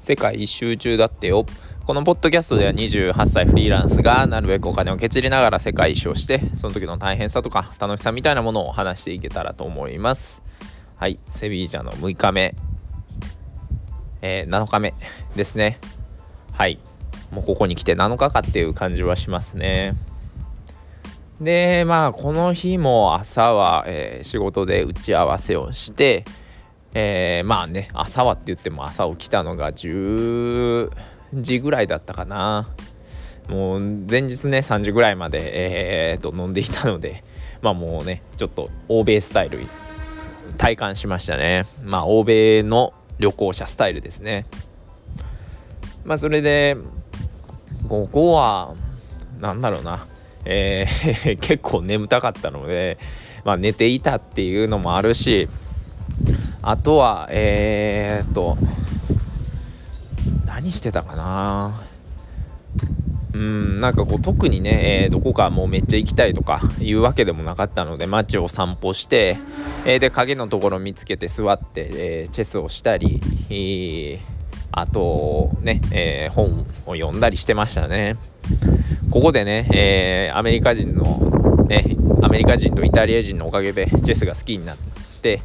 世界一周中だってよ。このポッドキャストでは28歳フリーランスがなるべくお金をけちりながら世界一周してその時の大変さとか楽しさみたいなものを話していけたらと思います。はいセビージャの6日目。えー、7日目ですね。はいもうここに来て7日かっていう感じはしますね。でまあこの日も朝は、えー、仕事で打ち合わせをしてえー、まあね朝はって言っても朝起きたのが10時ぐらいだったかな。もう前日ね3時ぐらいまで、えー、と飲んでいたのでまあもうねちょっと欧米スタイル体感しましたね。まあ欧米の旅行者スタイルですね。まあそれで午後は何だろうな。えー 結構眠たかったのでまあ寝ていたっていうのもあるしあとはえー、っと何してたかな。うんなんかこう特にね、えー、どこかもうめっちゃ行きたいとかいうわけでもなかったので街を散歩して、えー、で影のところ見つけて座って、えー、チェスをしたり、えー、あとね、え、本を読んだりしてましたね。ここでね、え、アメリカ人のねアメリカ人とイタリア人のおかげでチェスが好きになって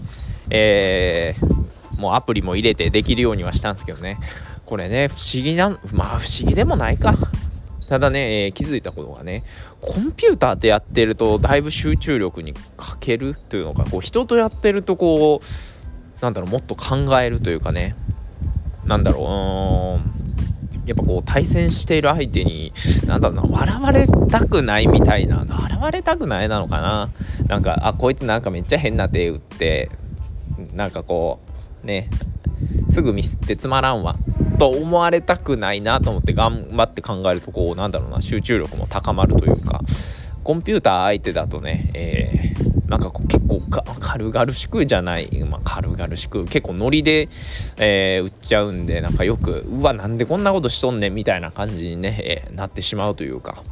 えー、もうアプリも入れてできるようにはしたんですけどね。これね不思議なまあ不思議でもないか。ただね、えー、気づいたことがねコンピューターでやってるとだいぶ集中力に欠けるというのかこう人とやってるとこうなんだろうもっと考えるというかね。なんだろうやっぱこう対戦している相手になんだろうな笑われたくないみたいな笑われたくないなのかな。なんかあこいつなんかめっちゃ変な手打ってなんかこうねすぐミスってつまらんわ。と思われたくないなと思って頑張って考えるとこうなんだろうな集中力も高まるというか。コンピューター相手だとね、えー、なんかこう結構軽々しくじゃない、まあ、軽々しく結構ノリで、えー、売っちゃうんでなんかよくうわなんでこんなことしとんねんみたいな感じにね、えー、なってしまうというか。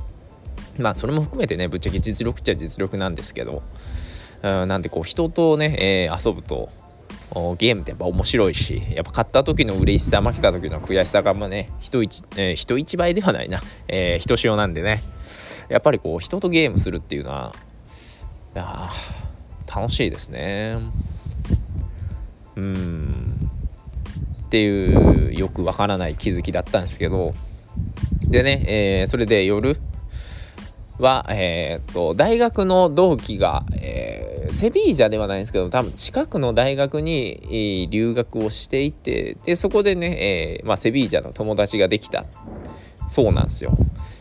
まあそれも含めてねぶっちゃけ実力っちゃ実力なんですけど。うんなんでこう人とね、えー、遊ぶとゲームってやっぱ面白いしやっぱ勝った時の嬉しさ負けた時の悔しさがもね人一、えー、人一倍ではないな、えー、人塩なんでね。やっぱりこう人とゲームするっていうのはいや楽しいですね。うん。っていうよくわからない気づきだったんですけど。でね、えー、それで夜は、えー、っと大学の同期が、えー、セビージャではないんですけど多分近くの大学に、留学をしていてでそこでね、えまあ、セビージャの友達ができたそうなんですよ。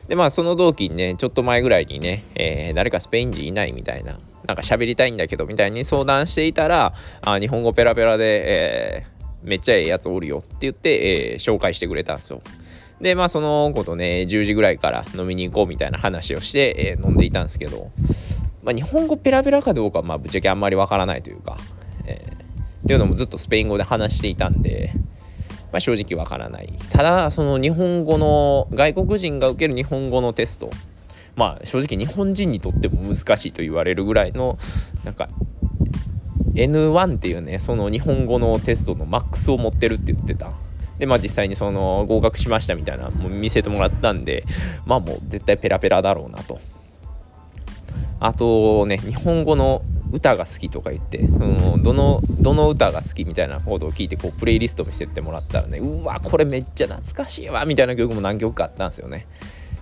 でまあその同期にねちょっと前ぐらいにね、え誰かスペイン人いないみたいななんか喋りたいんだけどみたいに相談していたらあ日本語ペラペラで、えめっちゃええやつおるよって言って、え紹介してくれたんですよ。でまあその子とね10時ぐらいから飲みに行こうみたいな話をして、え、飲んでいたんですけど、まあ、日本語ペラペラかどうかはまあぶっちゃけあんまりわからないというか、えー、っていうのもずっとスペイン語で話していたんで、まあ、正直わからない。ただその日本語の外国人が受ける日本語のテストまあ正直日本人にとっても難しいと言われるぐらいのなんか N1 っていうねその日本語のテストのマックスを持ってるって言ってた。でまあ実際にその合格しましたみたいなもう見せてもらったんでまあもう絶対ペラペラだろうなと。あとね日本語の歌が好きとか言って、うん、どのどの歌が好きみたいなことを聞いてこうプレイリスト見せてもらったらねうわこれめっちゃ懐かしいわみたいな曲も何曲かあったんですよね、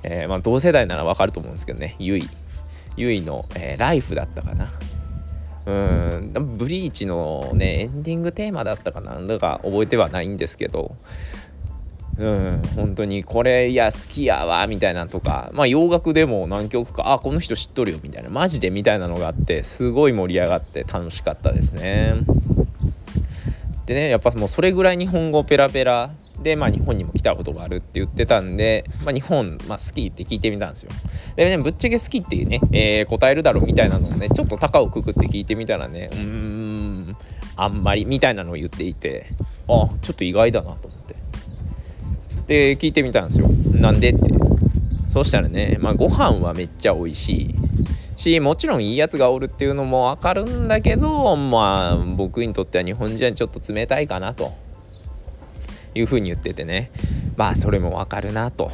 えー、まあ同世代ならわかると思うんですけどね。ゆいゆいの、えー、ライフだったかな。うんブリーチのねエンディングテーマだったかなんだか覚えてはないんですけどうん本当にこれいや好きやわみたいなとかまあ洋楽でも何曲かあこの人知っとるよみたいなマジでみたいなのがあってすごい盛り上がって楽しかったですねでねやっぱもうそれぐらい日本語ペラペラで、まあ、日本にも来たことがあるって言ってたんで、まあ、日本、まあ、好きって聞いてみたんですよ。でね、ぶっちゃけ好きっていうね、えー、答えるだろうみたいなのをね、ちょっと高をくくって聞いてみたらね、うーん、あんまりみたいなのを言っていて、あ、ちょっと意外だなと思って。で、聞いてみたんですよ。なんでって。そしたらね、まあ、ご飯はめっちゃ美味しい。しもちろんいいやつがおるっていうのも分かるんだけどまあ僕にとっては日本人はちょっと冷たいかなというふうに言っててねまあそれもわかるなと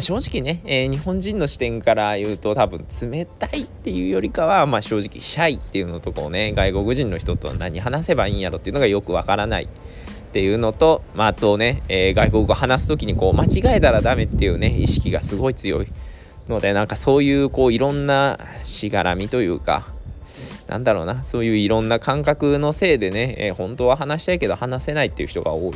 正直ね、えー、日本人の視点から言うと多分冷たいっていうよりかは、まあ、正直シャイっていうのとこうね外国人の人と何話せばいいんやろっていうのがよくわからないっていうのと、まあ、あとね、えー、外国語話す時にこう間違えたらダメっていうね意識がすごい強いのでなんかそういうこういろんなしがらみというかなんだろうなそういういろんな感覚のせいでね、えー、本当は話したいけど話せないっていう人が多い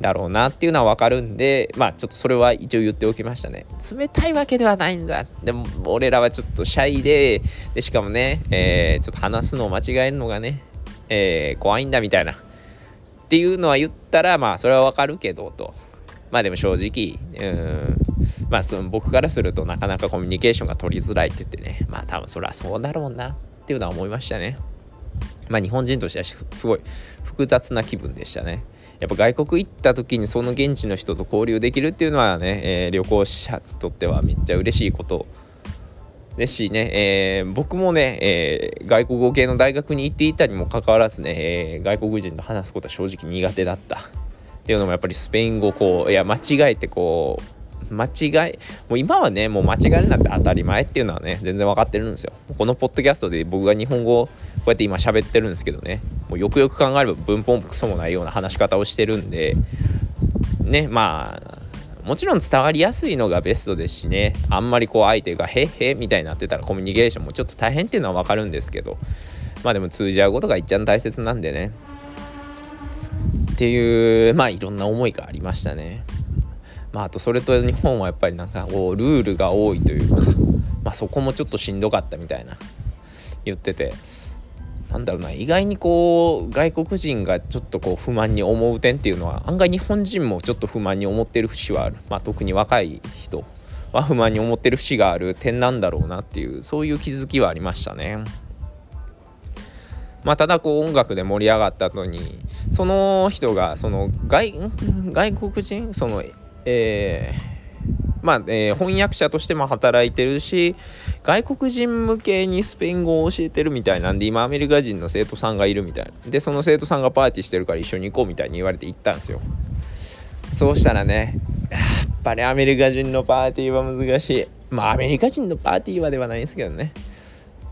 だろうなっていうのは分かるんでまあちょっとそれは一応言っておきましたね。冷たいわけではないんだ。でも俺らはちょっとシャイででしかもね、えー、ちょっと話すのを間違えるのがね、えー、怖いんだみたいな。っていうのは言ったらまあそれはわかるけどと。まあでも正直うん。まあその僕からするとなかなかコミュニケーションが取りづらいって言ってね。まあ多分それはそうだろうなっていうのは思いましたね。まあ日本人としてはすごい複雑な気分でしたね。やっぱ外国行った時にその現地の人と交流できるっていうのはね、えー、旅行者にとってはめっちゃ嬉しいことですしね、えー、僕もね、えー、外国語系の大学に行っていたにもかかわらずね、えー、外国人と話すことは正直苦手だった。っていうのもやっぱりスペイン語こういや間違えてこう間違いもう今はねもう間違えるなんて当たり前っていうのはね全然分かってるんですよ。このポッドキャストで僕が日本語をこうやって今喋ってるんですけどねもうよくよく考えれば文法もクソもないような話し方をしてるんでねまあもちろん伝わりやすいのがベストですしね。あんまりこう相手が「へっへ」みたいになってたらコミュニケーションもちょっと大変っていうのは分かるんですけど。まあでも通じ合うことが一番大切なんでね。っていうまあいろんな思いがありましたね。まああとそれと日本はやっぱりなんかこうルールが多いというかまあそこもちょっとしんどかったみたいな言ってて。なんだろうな意外にこう外国人がちょっとこう不満に思う点っていうのは案外日本人もちょっと不満に思ってる節はある、まあ、特に若い人は不満に思ってる節がある点なんだろうなっていうそういう気づきはありましたね。まあ、ただこう音楽で盛り上がった後にその人がその外国人？そのえーまあ、えー、翻訳者としても働いてるし外国人向けにスペイン語を教えてるみたいなんで今アメリカ人の生徒さんがいるみたいな。でその生徒さんがパーティーしてるから一緒に行こうみたいに言われて行ったんですよ。そうしたらねやっぱりアメリカ人のパーティーは難しい。まあアメリカ人のパーティーはではないんですけどね。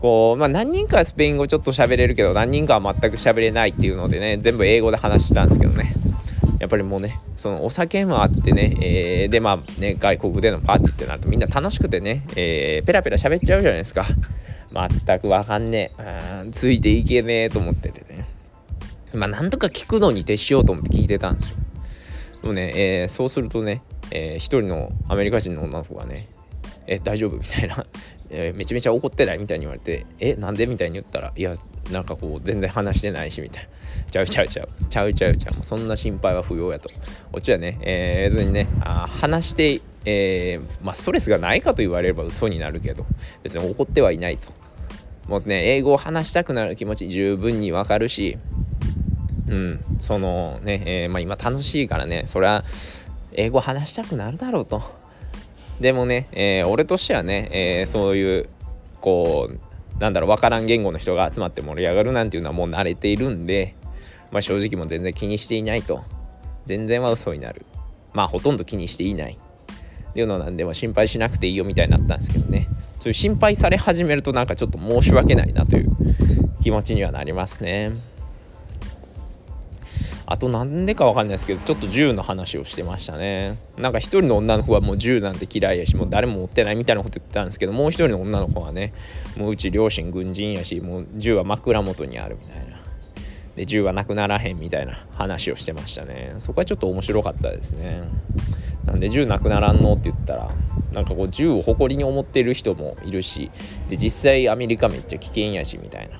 こう、まあ、何人かはスペイン語ちょっと喋れるけど何人かは全く喋れないっていうのでね全部英語で話したんですけどね。やっぱりもうねそのお酒もあってね、えー、でまあね外国でのパーティーってなるとみんな楽しくてね、えー、ペラペラ喋っちゃうじゃないですか。全くわかんねえ。ついていけねえと思っててね。まあなんとか聞くのに徹しようと思って聞いてたんですよ。でもね、えー、そうするとね、えー、一人のアメリカ人の女の子がねえ大丈夫？みたいな、えー、めちゃめちゃ怒ってない？みたいに言われてえなんで？みたいに言ったらいやなんかこう全然話してないしみたいな。ちゃうちゃうちゃう。ちゃうちゃうちゃう。もうそんな心配は不要やと。こっちはね、えー、別にねあ話してえー、まあストレスがないかと言われれば嘘になるけど別に怒ってはいないと。もうね英語を話したくなる気持ち十分にわかるしうんそのね、えー、まあ、今楽しいからねそれは英語話したくなるだろうと。でもね、えー、俺としてはね、えー、そういうこうなんだろう分からん言語の人が集まって盛り上がるなんていうのはもう慣れているんで、まあ、正直も全然気にしていないと。全然は嘘になる。まあほとんど気にしていない。っていうのなんでも心配しなくていいよみたいになったんですけどね。そういう心配され始めるとなんかちょっと申し訳ないなという気持ちにはなりますね。あとなんでかわかんないですけどちょっと銃の話をしてましたね。なんか一人の女の子はもう銃なんて嫌いやしもう誰も持ってない。みたいなこと言ってたんですけどもう一人の女の子はねもううち両親軍人やしもう銃は枕元にあるみたいな。で銃はなくならへんみたいな話をしてましたね。そこはちょっと面白かったですね。なんで銃なくならんのって言ったらなんかこう銃を誇りに思ってる人もいるしで実際アメリカめっちゃ危険やしみたいな。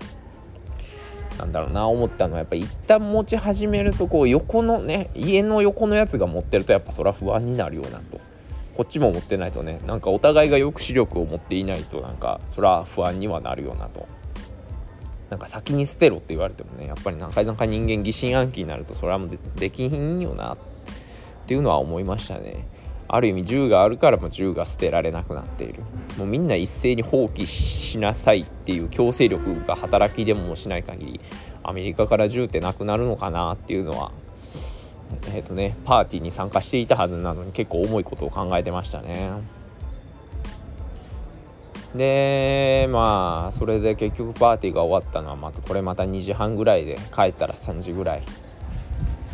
なんだろうな思ったのはやっぱ一旦持ち始めるとこう横のね家の横のやつが持ってるとやっぱそれは不安になるよなと。こっちも持ってないとねなんかお互いが抑止力を持っていないとなんかそれは不安にはなるよなと。なんか先に捨てろって言われてもねやっぱりなかなか人間疑心暗鬼になるとそれはもうできひんよなっていうのは思いましたね。ある意味銃があるからも銃が捨てられなくなっている。もうみんな一斉に放棄しなさいっていう強制力が働きでもしない限りアメリカから銃ってなくなるのかなっていうのはえっ、ー、とねパーティーに参加していたはずなのに結構重いことを考えてましたね。でまあそれで結局パーティーが終わったのはまたこれまた2時半ぐらいで帰ったら3時ぐらい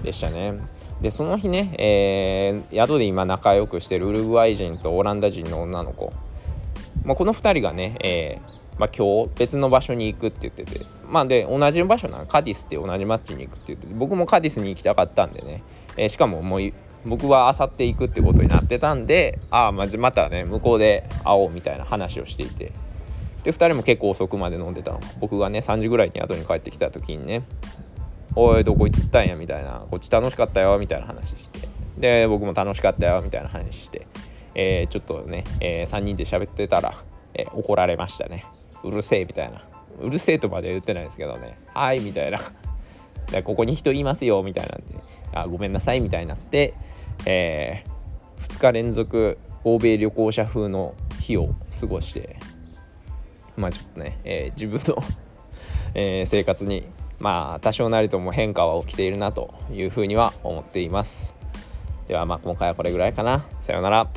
でしたね。でその日ね、えー、宿で今仲良くしてるウルグアイ人とオランダ人の女の子、まあ、この2人がね、えーまあ、今日別の場所に行くって言ってて。まあで同じ場所なの。カディスって同じ町に行くって言ってて。僕もカディスに行きたかったんでね、えー、しかももう僕はあさって行くってことになってたんでああままたね向こうで会おうみたいな話をしていて。で2人も結構遅くまで飲んでたの。僕がね3時ぐらいに宿に帰ってきた時にね「おいどこ行ったんや」みたいな「こっち楽しかったよ」みたいな話して。で僕も楽しかったよみたいな話して、えー、ちょっとね、えー、3人で喋ってたら、えー、怒られましたね。うるせえみたいな。うるせえとまで言ってないですけどね。はいみたいな。でここに人いますよみたいなんで。あごめんなさいみたいになって、えー、2日連続欧米旅行者風の日を過ごして。まあちょっとね、えー、自分のえー、生活にまあ多少なりとも変化は起きているなというふうには思っています。ではまあ今回はこれぐらいかな。さようなら。